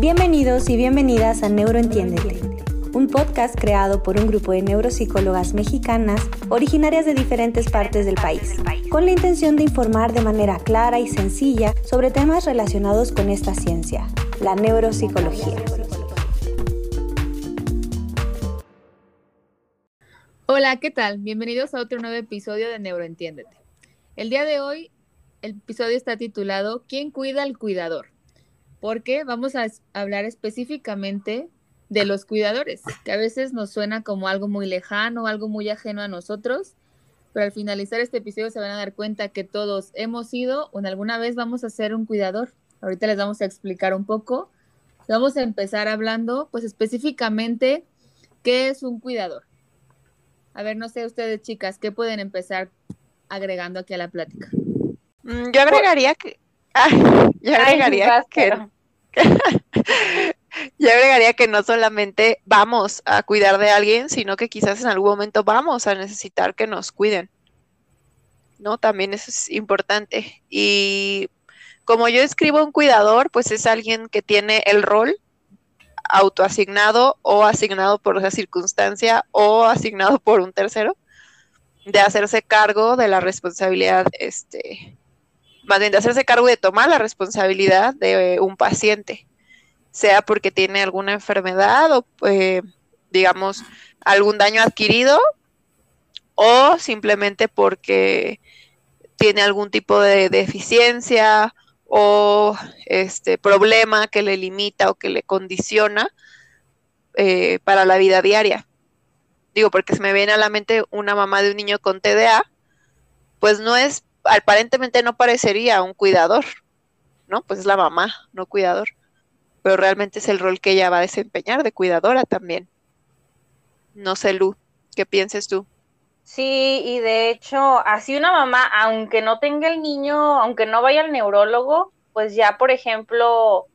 Bienvenidos y bienvenidas a Neuroentiéndete, un podcast creado por un grupo de neuropsicólogas mexicanas originarias de diferentes partes del país, con la intención de informar de manera clara y sencilla sobre temas relacionados con esta ciencia, la neuropsicología. Hola, ¿qué tal? Bienvenidos a otro nuevo episodio de Neuroentiéndete. El día de hoy, el episodio está titulado ¿Quién cuida al cuidador? Porque vamos a hablar específicamente de los cuidadores, que a veces nos suena como algo muy lejano, algo muy ajeno a nosotros, pero al finalizar este episodio se van a dar cuenta que todos hemos sido o en alguna vez vamos a ser un cuidador. Ahorita les vamos a explicar un poco. Vamos a empezar hablando, pues específicamente, ¿qué es un cuidador? A ver, no sé ustedes, chicas, ¿qué pueden empezar agregando aquí a la plática? Mm, yo agregaría que... yo agregaría que... Yo agregaría que no solamente vamos a cuidar de alguien, sino que quizás en algún momento vamos a necesitar que nos cuiden. ¿No? También eso es importante. Y como yo escribo un cuidador, pues es alguien que tiene el rol autoasignado o asignado por esa circunstancia o asignado por un tercero de hacerse cargo de la responsabilidad este, más bien de hacerse cargo de tomar la responsabilidad de un paciente, sea porque tiene alguna enfermedad o, eh, digamos, algún daño adquirido o simplemente porque tiene algún tipo de deficiencia o este problema que le limita o que le condiciona eh, para la vida diaria. Digo, porque se me viene a la mente una mamá de un niño con TDA, pues no es aparentemente no parecería un cuidador, ¿no? Pues es la mamá, no cuidador. Pero realmente es el rol que ella va a desempeñar de cuidadora también. No sé, Lu, ¿qué pienses tú? Sí, y de hecho, así una mamá, aunque no tenga el niño, aunque no vaya al neurólogo, pues ya, por ejemplo,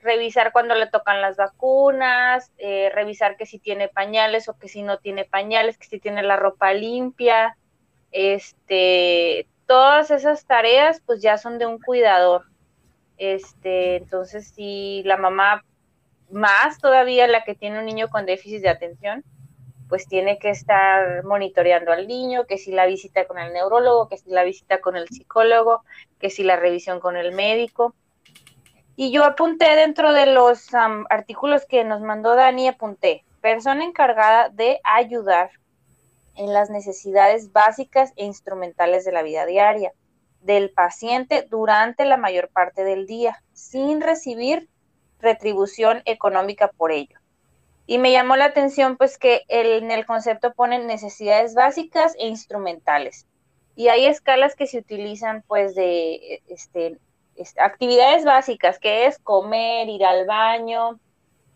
revisar cuando le tocan las vacunas, eh, revisar que si tiene pañales o que si no tiene pañales, que si tiene la ropa limpia, este, todas esas tareas pues ya son de un cuidador. Este, entonces si la mamá más todavía la que tiene un niño con déficit de atención, pues tiene que estar monitoreando al niño, que si la visita con el neurólogo, que si la visita con el psicólogo, que si la revisión con el médico. Y yo apunté dentro de los artículos que nos mandó Dani, apunté, persona encargada de ayudar en las necesidades básicas e instrumentales de la vida diaria del paciente durante la mayor parte del día, sin recibir retribución económica por ello. Y me llamó la atención pues que en el concepto ponen necesidades básicas e instrumentales. Y hay escalas que se utilizan pues de este, actividades básicas, que es comer, ir al baño,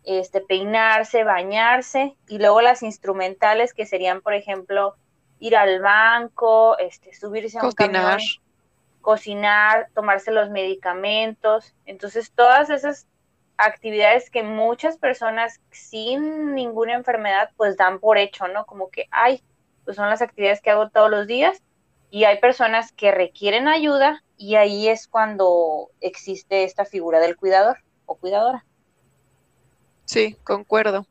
este, peinarse, bañarse, y luego las instrumentales que serían, por ejemplo, ir al banco, este, subirse a un camión, cocinar, tomarse los medicamentos. Entonces, todas esas actividades que muchas personas sin ninguna enfermedad pues dan por hecho, ¿no? Como que, ay, pues son las actividades que hago todos los días y hay personas que requieren ayuda y ahí es cuando existe esta figura del cuidador o cuidadora. Sí, concuerdo.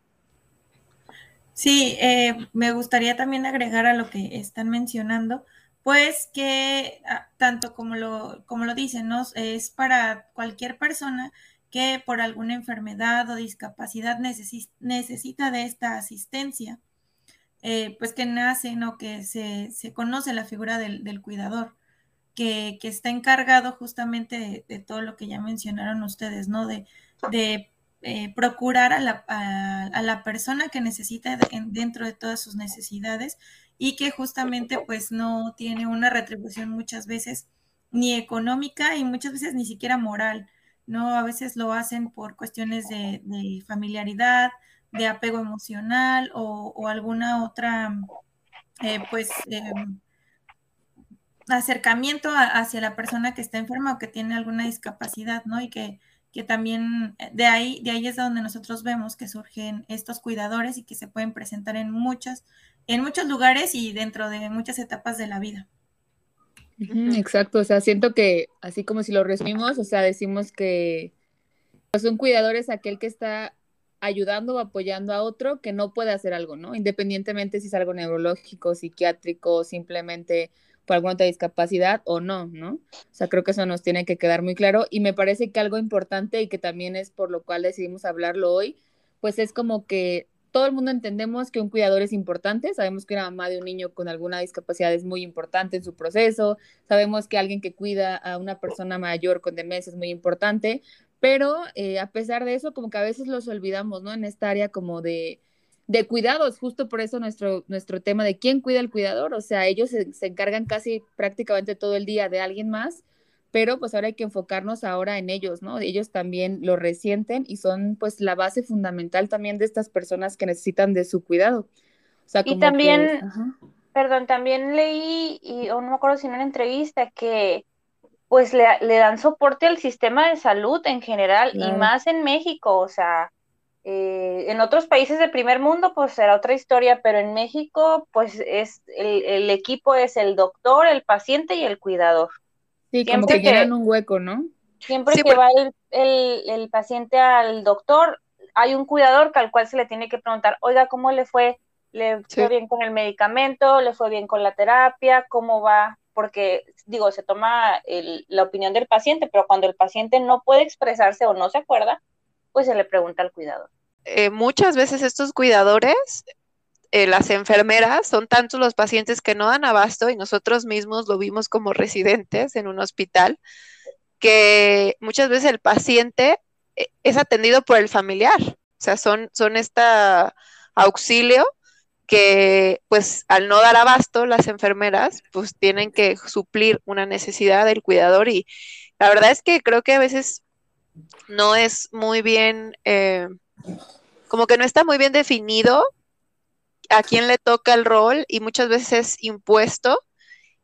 Sí, eh, me gustaría también agregar a lo que están mencionando, pues que ah, tanto como lo, como lo dicen, es para cualquier persona que por alguna enfermedad o discapacidad necesita de esta asistencia, eh, pues que nace, ¿no? Que se, se conoce la figura del, cuidador, que, que, está encargado justamente de, todo lo que ya mencionaron ustedes, ¿no? De, de eh, procurar a la, a, la, persona que necesita dentro de todas sus necesidades y que justamente pues no tiene una retribución muchas veces ni económica y muchas veces ni siquiera moral, ¿no? A veces lo hacen por cuestiones de, familiaridad, de apego emocional o, alguna otra, eh, pues, em, acercamiento hacia la persona que está enferma o que tiene alguna discapacidad, ¿no? Y que que también eh, de ahí, de ahí es donde nosotros vemos que surgen estos cuidadores y que se pueden presentar en muchos, en muchos lugares y dentro de muchas etapas de la vida. Exacto, o sea, siento que así como si lo resumimos, o sea, decimos que Pues un cuidador es aquel que está ayudando o apoyando a otro que no puede hacer algo, ¿no? Independientemente si es algo neurológico, psiquiátrico, simplemente por alguna otra discapacidad o no, ¿no? O sea, creo que eso nos tiene que quedar muy claro y me parece que algo importante y que también es por lo cual decidimos hablarlo hoy, pues es como que todo el mundo entendemos que un cuidador es importante, sabemos que una mamá de un niño con alguna discapacidad es muy importante en su proceso, sabemos que alguien que cuida a una persona mayor con demencia es muy importante, pero eh, a pesar de eso, como que a veces los olvidamos, ¿no? En esta área como de, de cuidados, justo por eso nuestro, nuestro tema de quién cuida al cuidador, o sea, ellos se, encargan casi prácticamente todo el día de alguien más, pero pues ahora hay que enfocarnos ahora en ellos, ¿no? Ellos también lo resienten y son pues la base fundamental también de estas personas que necesitan de su cuidado. y también, perdón, también leí, y no me acuerdo si en una entrevista, que pues le, le dan soporte al sistema de salud en general y más en México, o sea, eh, en otros países del primer mundo, pues será otra historia, pero en México, pues es el, equipo es el doctor, el paciente y el cuidador. Sí, como que, llenan un hueco, ¿no? Siempre que va el, paciente al doctor, hay un cuidador al cual se le tiene que preguntar, oiga, ¿cómo le fue? ¿Le fue bien con el medicamento? ¿Le fue bien con la terapia? ¿Cómo va? Porque, digo, se toma la opinión del paciente, pero cuando el paciente no puede expresarse o no se acuerda, pues se le pregunta al cuidador. Eh, muchas veces estos cuidadores, eh, las enfermeras, son tantos los pacientes que no dan abasto y nosotros mismos lo vimos como residentes en un hospital, que muchas veces el paciente eh, es atendido por el familiar, o sea, son, son esta auxilio que pues al no dar abasto las enfermeras pues tienen que suplir una necesidad del cuidador y la verdad es que creo que a veces no es muy bien, eh, como que no está muy bien definido a quién le toca el rol y muchas veces es impuesto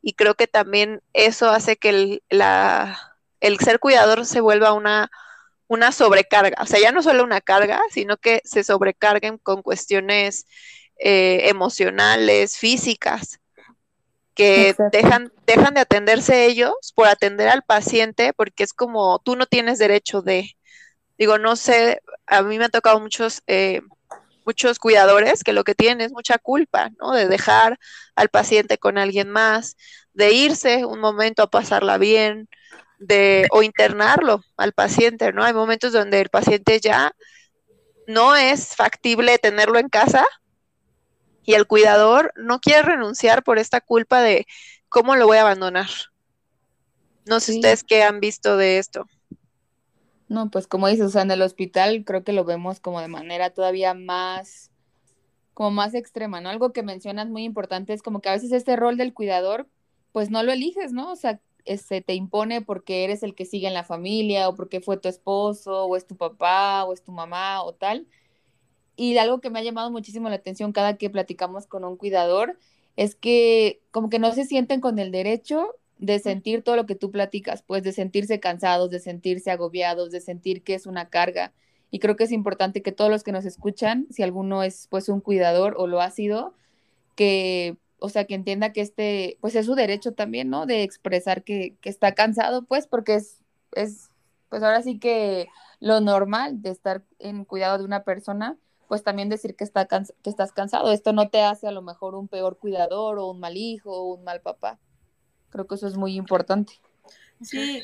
y creo que también eso hace que el, la, el ser cuidador se vuelva una, una sobrecarga, o sea, ya no solo una carga, sino que se sobrecarguen con cuestiones eh, emocionales, físicas que dejan, dejan de atenderse ellos por atender al paciente, porque es como tú no tienes derecho de, digo, no sé, a mí me ha tocado muchos, eh, muchos cuidadores que lo que tienen es mucha culpa, ¿no? De dejar al paciente con alguien más, de irse un momento a pasarla bien, de, o internarlo al paciente, ¿no? Hay momentos donde el paciente ya no es factible tenerlo en casa y el cuidador no quiere renunciar por esta culpa de cómo lo voy a abandonar. No sé ustedes qué han visto de esto. No, pues como dices, o sea, en el hospital creo que lo vemos como de manera todavía más, como más extrema, ¿no? Algo que mencionas muy importante es como que a veces este rol del cuidador, pues no lo eliges, ¿no? O sea, se este, te impone porque eres el que sigue en la familia o porque fue tu esposo o es tu papá o es tu mamá o tal. Y algo que me ha llamado muchísimo la atención cada que platicamos con un cuidador es que como que no se sienten con el derecho de sentir todo lo que tú platicas, pues de sentirse cansados, de sentirse agobiados, de sentir que es una carga. Y creo que es importante que todos los que nos escuchan, si alguno es pues un cuidador o lo ha sido, que, o sea, que entienda que este, pues es su derecho también, ¿no? De expresar que, que está cansado, pues porque es, es, pues ahora sí que lo normal de estar en cuidado de una persona, pues también decir que, está que estás cansado. Esto no te hace a lo mejor un peor cuidador o un mal hijo o un mal papá. Creo que eso es muy importante. Sí,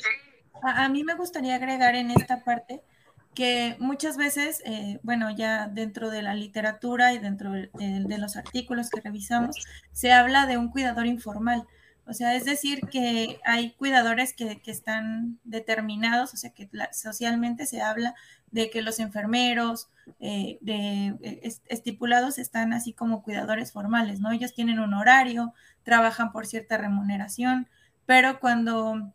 a, mí me gustaría agregar en esta parte que muchas veces, eh, bueno, ya dentro de la literatura y dentro de, de, los artículos que revisamos, se habla de un cuidador informal. O sea, es decir, que hay cuidadores que, que están determinados, o sea, que socialmente se habla de que los enfermeros eh, de, eh, estipulados están así como cuidadores formales, ¿no? Ellos tienen un horario, trabajan por cierta remuneración, pero cuando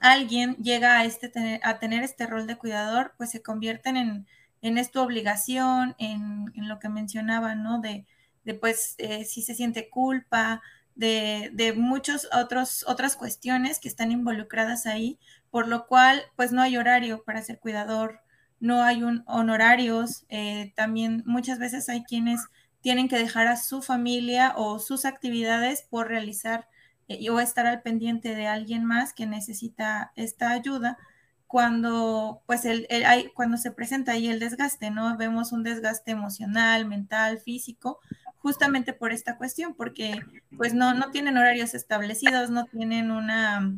alguien llega a, este, a tener este rol de cuidador, pues se convierten en, en esta obligación, en, en, lo que mencionaba, ¿no? De, de pues, eh, si se siente culpa, de, de muchas otras cuestiones que están involucradas ahí, por lo cual, pues no hay horario para ser cuidador, no hay un honorarios, eh, también muchas veces hay quienes tienen que dejar a su familia o sus actividades por realizar eh, o estar al pendiente de alguien más que necesita esta ayuda. cuando, pues el, hay, cuando se presenta ahí el desgaste, ¿no? Vemos un desgaste emocional, mental, físico, justamente por esta cuestión, porque pues no, no tienen horarios establecidos, no tienen una,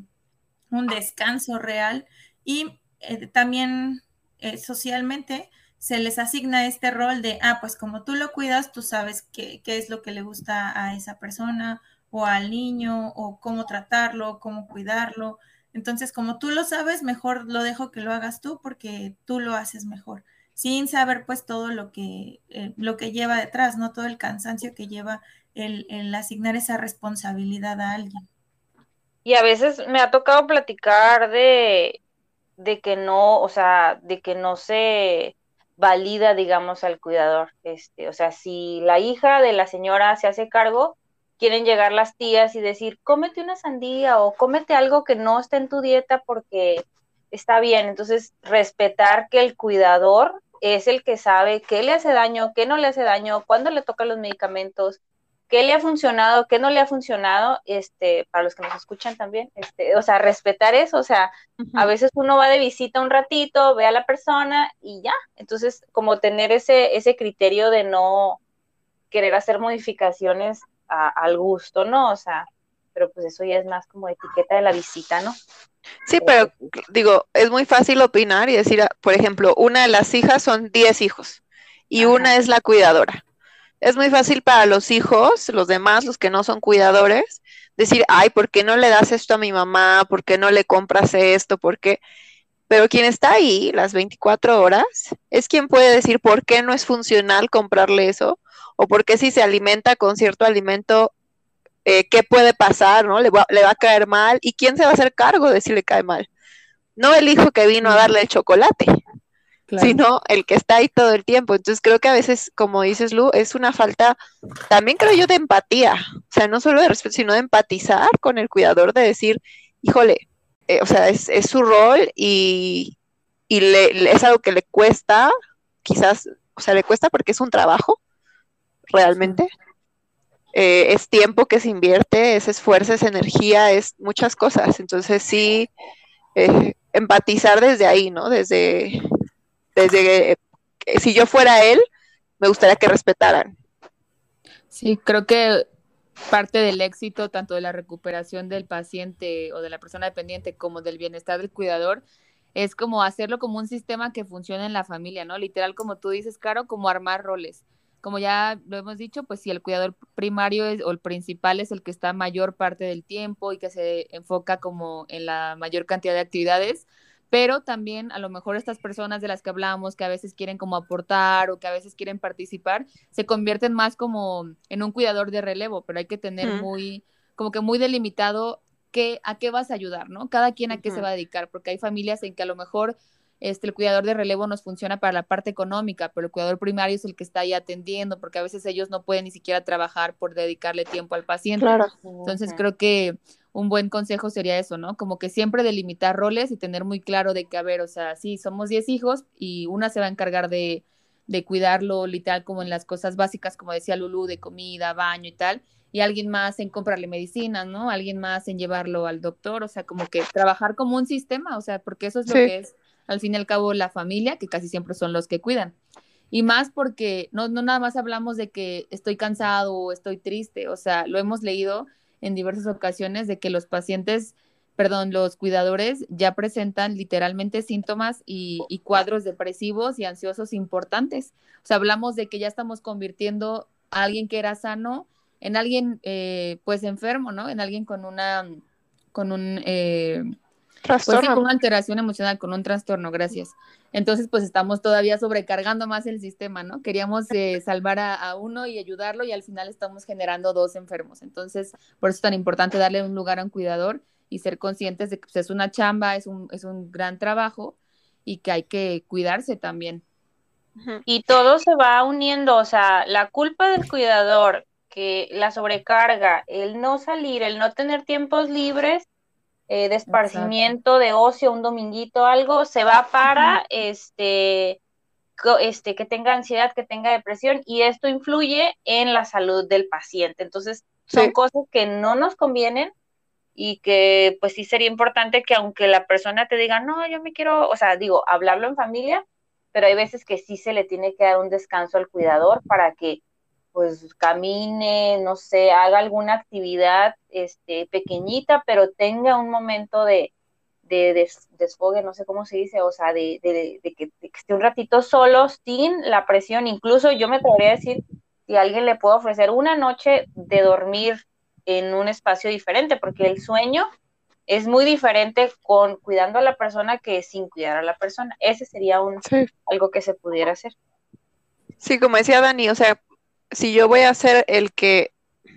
un descanso real y eh, también eh, socialmente se les asigna este rol de, ah, pues como tú lo cuidas, tú sabes qué, qué es lo que le gusta a esa persona o al niño o cómo tratarlo, cómo cuidarlo. Entonces, como tú lo sabes, mejor lo dejo que lo hagas tú porque tú lo haces mejor, sin saber pues todo lo que, eh, lo que lleva detrás, ¿no? Todo el cansancio que lleva el, el asignar esa responsabilidad a alguien. Y a veces me ha tocado platicar de, de que no, o sea, de que no se valida, digamos, al cuidador. Este, o sea, si la hija de la señora se hace cargo, quieren llegar las tías y decir, cómete una sandía o cómete algo que no está en tu dieta porque está bien. Entonces, respetar que el cuidador es el que sabe qué le hace daño, qué no le hace daño, cuándo le tocan los medicamentos, qué le ha funcionado, qué no le ha funcionado, este, para los que nos escuchan también, este, o sea, respetar eso, o sea, a veces uno va de visita un ratito, ve a la persona y ya, entonces como tener ese, ese criterio de no querer hacer modificaciones al gusto, ¿no? O sea, pero pues eso ya es más como etiqueta de la visita, ¿no? Sí, pero digo, es muy fácil opinar y decir, por ejemplo, una de las hijas son 10 hijos y una es la cuidadora. Es muy fácil para los hijos, los demás, los que no son cuidadores, decir, ay, ¿por qué no le das esto a mi mamá? ¿Por qué no le compras esto? ¿Por qué? Pero quien está ahí las 24 horas es quien puede decir por qué no es funcional comprarle eso o por qué si se alimenta con cierto alimento, eh, qué puede pasar, ¿no? Le va, le va a caer mal y quién se va a hacer cargo de si le cae mal. No el hijo que vino a darle el chocolate, sino el que está ahí todo el tiempo. Entonces creo que a veces, como dices Lu, es una falta, también creo yo, de empatía. O sea, no solo de respeto, sino de empatizar con el cuidador, de decir, híjole, eh, o sea, es, es, su rol y, y le, es algo que le cuesta, quizás, o sea, le cuesta porque es un trabajo, realmente. Eh, es tiempo que se invierte, es esfuerzo, es energía, es muchas cosas. Entonces sí, eh, empatizar desde ahí, ¿no? Desde, desde, eh, si yo fuera él, me gustaría que respetaran. Sí, creo que parte del éxito, tanto de la recuperación del paciente o de la persona dependiente como del bienestar del cuidador, es como hacerlo como un sistema que funcione en la familia, ¿no? Literal, como tú dices, Caro, como armar roles como ya lo hemos dicho, pues si el cuidador primario es, o el principal es el que está mayor parte del tiempo y que se enfoca como en la mayor cantidad de actividades, pero también a lo mejor estas personas de las que hablamos, que a veces quieren como aportar o que a veces quieren participar, se convierten más como en un cuidador de relevo, pero hay que tener muy, como que muy delimitado qué, a qué vas a ayudar, ¿no? Cada quien a qué se va a dedicar, porque hay familias en que a lo mejor este, el cuidador de relevo nos funciona para la parte económica, pero el cuidador primario es el que está ahí atendiendo, porque a veces ellos no pueden ni siquiera trabajar por dedicarle tiempo al paciente. Entonces creo que un buen consejo sería eso, ¿no? Como que siempre delimitar roles y tener muy claro de que, a ver, o sea, sí, somos 10 hijos y una se va a encargar de, de cuidarlo literal como en las cosas básicas, como decía Lulu, de comida, baño y tal, y alguien más en comprarle medicinas, ¿no? Alguien más en llevarlo al doctor, o sea, como que trabajar como un sistema, o sea, porque eso es lo que es al fin y al cabo la familia, que casi siempre son los que cuidan. Y más porque no, no nada más hablamos de que estoy cansado o estoy triste, o sea, lo hemos leído en diversas ocasiones de que los pacientes, perdón, los cuidadores ya presentan literalmente síntomas y, cuadros depresivos y ansiosos importantes. O sea, hablamos de que ya estamos convirtiendo a alguien que era sano en alguien eh, pues enfermo, ¿no? En alguien con una, con un... Eh, pues con una alteración emocional, con un trastorno, gracias. Entonces, pues estamos todavía sobrecargando más el sistema, ¿no? Queríamos eh, salvar a, uno y ayudarlo y al final estamos generando dos enfermos. Entonces, por eso es tan importante darle un lugar a un cuidador y ser conscientes de que pues, es una chamba, es un, es un gran trabajo y que hay que cuidarse también. Y todo se va uniendo, o sea, la culpa del cuidador, que la sobrecarga, el no salir, el no tener tiempos libres, eh, de esparcimiento, de ocio, un dominguito, algo, se va para este, este, que tenga ansiedad, que tenga depresión, y esto influye en la salud del paciente. Entonces, son cosas que no nos convienen, y que pues sí sería importante que aunque la persona te diga, no, yo me quiero, o sea, digo, hablarlo en familia, pero hay veces que sí se le tiene que dar un descanso al cuidador para que pues camine, no sé, haga alguna actividad este, pequeñita, pero tenga un momento de, de, desfogue, no sé cómo se dice, o sea, de, que, esté un ratito solo, sin la presión. Incluso yo me podría decir si alguien le puede ofrecer una noche de dormir en un espacio diferente, porque el sueño es muy diferente con cuidando a la persona que sin cuidar a la persona. Ese sería un algo que se pudiera hacer. Sí, como decía Dani, o sea, si yo voy a ser el que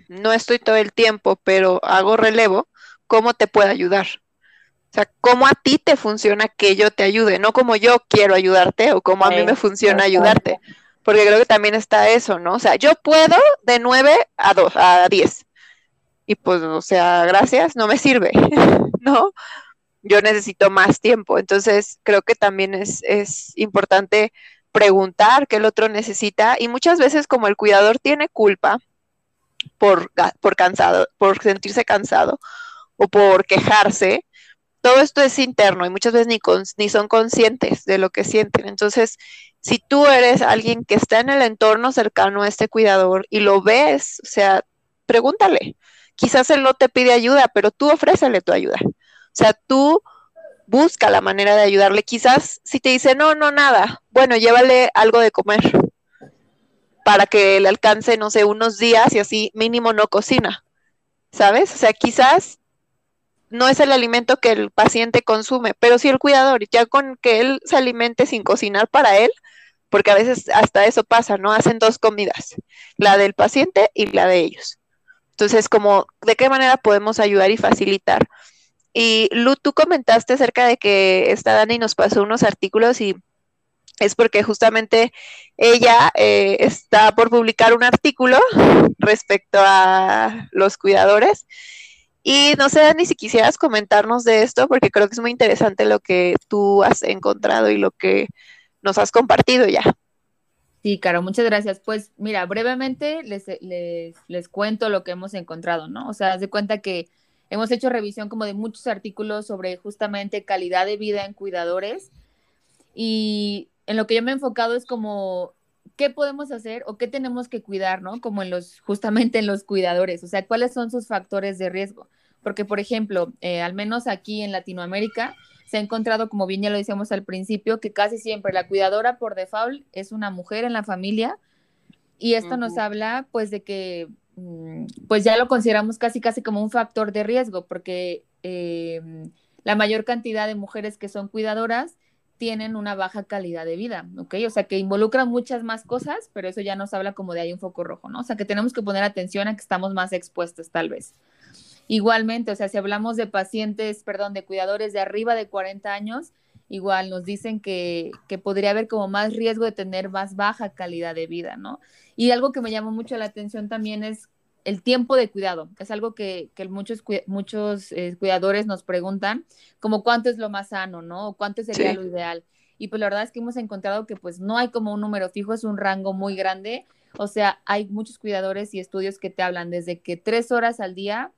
no estoy todo el tiempo, pero hago relevo, ¿cómo te puedo ayudar? O sea, ¿cómo a ti te funciona que yo te ayude? No como yo quiero ayudarte o como a mí me funciona ayudarte. Porque creo que también está eso, ¿no? O sea, yo puedo de 9 a 2, a 10. Y pues, o sea, gracias, no me sirve, ¿no? Yo necesito más tiempo. Entonces, creo que también es, es importante preguntar qué el otro necesita y muchas veces como el cuidador tiene culpa por, por cansado, por sentirse cansado o por quejarse, todo esto es interno y muchas veces ni, ni son conscientes de lo que sienten. Entonces, si tú eres alguien que está en el entorno cercano a este cuidador y lo ves, o sea, pregúntale. Quizás él no te pide ayuda, pero tú ofrécele tu ayuda. O sea, tú busca la manera de ayudarle. Quizás si te dice, no, no, nada, bueno, llévale algo de comer para que le alcance, no sé, unos días y así mínimo no cocina, ¿sabes? O sea, quizás no es el alimento que el paciente consume, pero sí el cuidador, ya con que él se alimente sin cocinar para él, porque a veces hasta eso pasa, ¿no? Hacen dos comidas, la del paciente y la de ellos. Entonces, como, ¿de qué manera podemos ayudar y facilitar? Y Lu, tú comentaste acerca de que esta Dani nos pasó unos artículos y es porque justamente ella eh, está por publicar un artículo respecto a los cuidadores. Y no sé, Dani, si quisieras comentarnos de esto, porque creo que es muy interesante lo que tú has encontrado y lo que nos has compartido ya. Sí, Caro, muchas gracias. Pues mira, brevemente les, les, les cuento lo que hemos encontrado, ¿no? O sea, haz de cuenta que Hemos hecho revisión como de muchos artículos sobre justamente calidad de vida en cuidadores y en lo que yo me he enfocado es como qué podemos hacer o qué tenemos que cuidar, ¿no? Como en los, justamente en los cuidadores, o sea, cuáles son sus factores de riesgo. Porque, por ejemplo, eh, al menos aquí en Latinoamérica, se ha encontrado, como bien ya lo decíamos al principio, que casi siempre la cuidadora por default es una mujer en la familia. Y esto nos habla, pues, de que pues ya lo consideramos casi casi como un factor de riesgo, porque em, la mayor cantidad de mujeres que son cuidadoras tienen una baja calidad de vida, ¿ok? O sea, que involucran muchas más cosas, pero eso ya nos habla como de hay un foco rojo, ¿no? O sea, que tenemos que poner atención a que estamos más expuestos tal vez. Igualmente, o sea, si hablamos de pacientes, perdón, de cuidadores de arriba de 40 años, igual nos dicen que, que, podría haber como más riesgo de tener más baja calidad de vida, ¿no? Y algo que me llamó mucho la atención también es el tiempo de cuidado. Es algo que, que muchos, muchos eh, cuidadores nos preguntan, como cuánto es lo más sano, ¿no? O cuánto sería lo ideal. Y pues la verdad es que hemos encontrado que pues no hay como un número fijo, es un rango muy grande. O sea, hay muchos cuidadores y estudios que te hablan desde que tres horas al día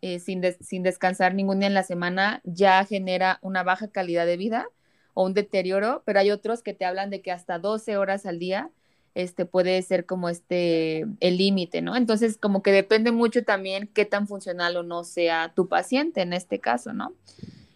eh, sin, sin descansar ningún día en la semana ya genera una baja calidad de vida o un deterioro, pero hay otros que te hablan de que hasta 12 horas al día este puede ser como este el límite, ¿no? Entonces, como que depende mucho también qué tan funcional o no sea tu paciente en este caso, ¿no?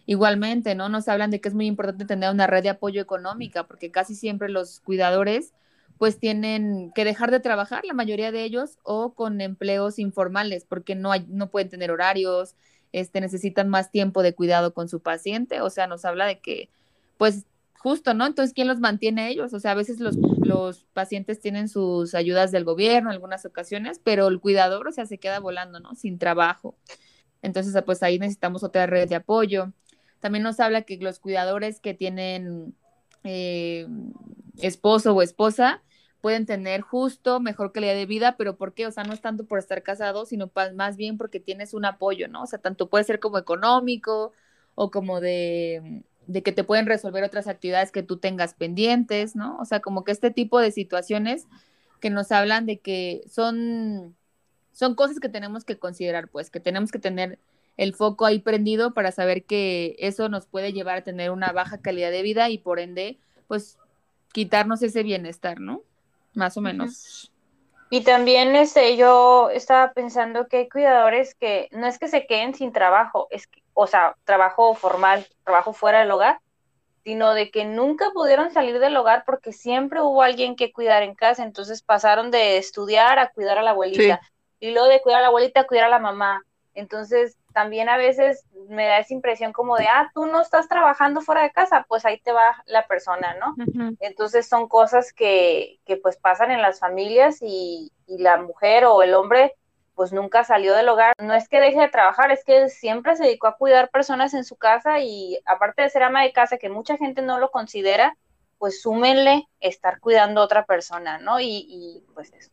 Igualmente, ¿no? Nos hablan de que es muy importante tener una red de apoyo económica, porque casi siempre los cuidadores pues tienen que dejar de trabajar, la mayoría de ellos, o con empleos informales, porque no, hay, no pueden tener horarios, este, necesitan más tiempo de cuidado con su paciente, o sea, nos habla de que pues justo, ¿no? Entonces, ¿quién los mantiene ellos? O sea, a veces los, los pacientes tienen sus ayudas del gobierno en algunas ocasiones, pero el cuidador, o sea, se queda volando, ¿no? Sin trabajo. Entonces, pues ahí necesitamos otra red de apoyo. También nos habla que los cuidadores que tienen eh, esposo o esposa pueden tener justo mejor calidad de vida, pero ¿por qué? O sea, no es tanto por estar casados, sino más bien porque tienes un apoyo, ¿no? O sea, tanto puede ser como económico o como de de que te pueden resolver otras actividades que tú tengas pendientes, ¿no? O sea, como que este tipo de situaciones que nos hablan de que son, son cosas que tenemos que considerar, pues, que tenemos que tener el foco ahí prendido para saber que eso nos puede llevar a tener una baja calidad de vida y por ende, pues quitarnos ese bienestar, ¿no? Más o menos. Y también este, yo estaba pensando que hay cuidadores que no es que se queden sin trabajo, es que, o sea, trabajo formal, trabajo fuera del hogar, sino de que nunca pudieron salir del hogar porque siempre hubo alguien que cuidar en casa, entonces pasaron de estudiar a cuidar a la abuelita, y luego de cuidar a la abuelita a cuidar a la mamá. Entonces, también a veces me da esa impresión como de, ah, tú no estás trabajando fuera de casa, pues ahí te va la persona, ¿no? Entonces son cosas que, que, pues pasan en las familias y, y, la mujer o el hombre pues nunca salió del hogar. No es que deje de trabajar, es que siempre se dedicó a cuidar personas en su casa y aparte de ser ama de casa, que mucha gente no lo considera, pues súmenle estar cuidando a otra persona, ¿no? Y, y pues eso.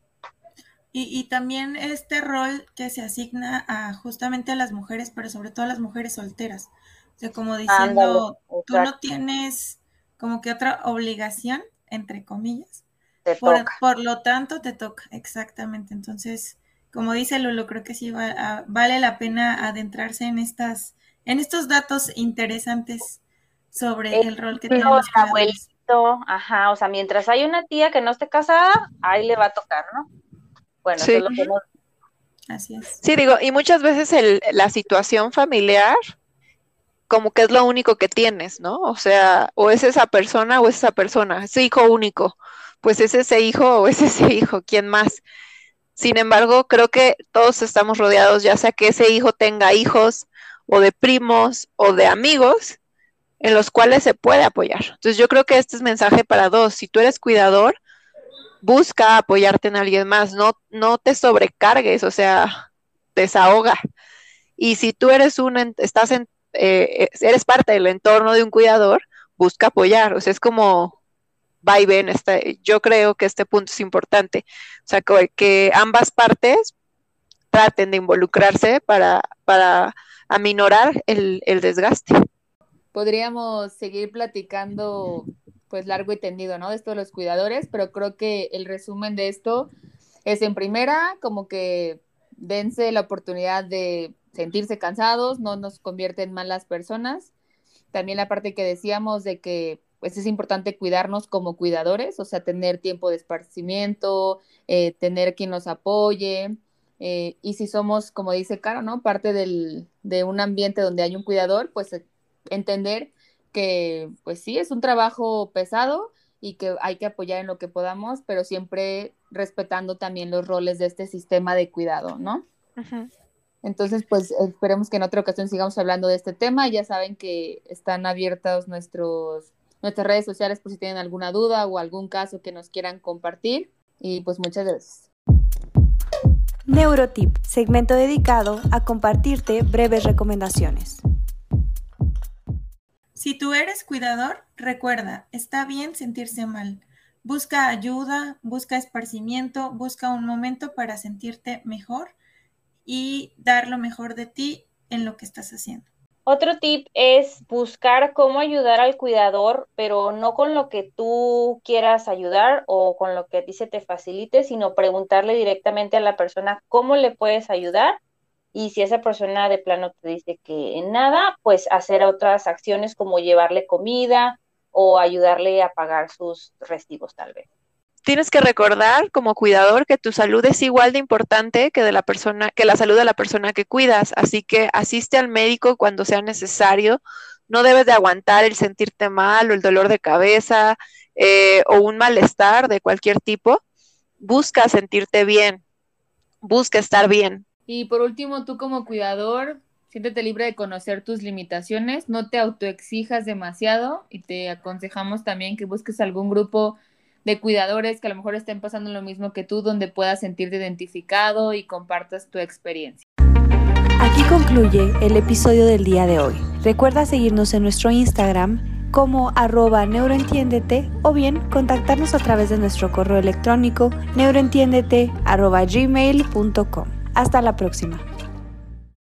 Y, también este rol que se asigna a justamente a las mujeres, pero sobre todo a las mujeres solteras. O sea, como diciendo, tú no tienes como que otra obligación, entre comillas. por, lo tanto, te toca, exactamente. Entonces, como dice Lulu, creo que sí vale la pena adentrarse en estas, en estos datos interesantes sobre el, rol que tenemos. abuelito, ajá, o sea, mientras hay una tía que no esté casada, ahí le va a tocar, ¿no? Bueno, sí. Así es. Sí, digo, y muchas veces el, la situación familiar como que es lo único que tienes, ¿no? O sea, o es esa persona o es esa persona, ese hijo único, pues es ese hijo o es ese hijo, ¿quién más? Sin embargo, creo que todos estamos rodeados, ya sea que ese hijo tenga hijos o de primos o de amigos, en los cuales se puede apoyar. Entonces yo creo que este es mensaje para dos. Si tú eres cuidador, busca apoyarte en alguien más, no, no te sobrecargues, o sea, desahoga. Y si tú eres un, estás en, eh, eres parte del entorno de un cuidador, busca apoyar, o sea, es como va y ven, este, yo creo que este punto es importante, o sea, que, ambas partes traten de involucrarse para, para aminorar el, el desgaste. Podríamos seguir platicando pues largo y tendido, ¿no? De esto de los cuidadores, pero creo que el resumen de esto es en primera, como que dense la oportunidad de sentirse cansados, no nos convierte en malas personas. También la parte que decíamos de que pues es importante cuidarnos como cuidadores, o sea, tener tiempo de esparcimiento, eh, tener quien nos apoye. Eh, y si somos, como dice Caro, ¿no? Parte del, de un ambiente donde hay un cuidador, pues entender que pues sí, es un trabajo pesado y que hay que apoyar en lo que podamos, pero siempre respetando también los roles de este sistema de cuidado, ¿no? Entonces, pues esperemos que en otra ocasión sigamos hablando de este tema. Ya saben que están abiertas nuestros, nuestras redes sociales por si tienen alguna duda o algún caso que nos quieran compartir. Y pues muchas gracias. Neurotip, segmento dedicado a compartirte breves recomendaciones. Si tú eres cuidador, recuerda, está bien sentirse mal. Busca ayuda, busca esparcimiento, busca un momento para sentirte mejor y dar lo mejor de ti en lo que estás haciendo. Otro tip es buscar cómo ayudar al cuidador, pero no con lo que tú quieras ayudar o con lo que a ti se te facilite, sino preguntarle directamente a la persona cómo le puedes ayudar y si esa persona de plano te dice que nada, pues hacer otras acciones como llevarle comida o ayudarle a pagar sus recibos tal vez. Tienes que recordar como cuidador que tu salud es igual de importante que de la persona que la salud de la persona que cuidas, así que asiste al médico cuando sea necesario. No debes de aguantar el sentirte mal o el dolor de cabeza eh, o un malestar de cualquier tipo. Busca sentirte bien, busca estar bien, y por último, tú como cuidador, siéntete libre de conocer tus limitaciones, no te autoexijas demasiado. Y te aconsejamos también que busques algún grupo de cuidadores que a lo mejor estén pasando lo mismo que tú, donde puedas sentirte identificado y compartas tu experiencia. Aquí concluye el episodio del día de hoy. Recuerda seguirnos en nuestro Instagram como arroba neuroentiéndete o bien contactarnos a través de nuestro correo electrónico neuroentiéndete arroba. Hasta la próxima.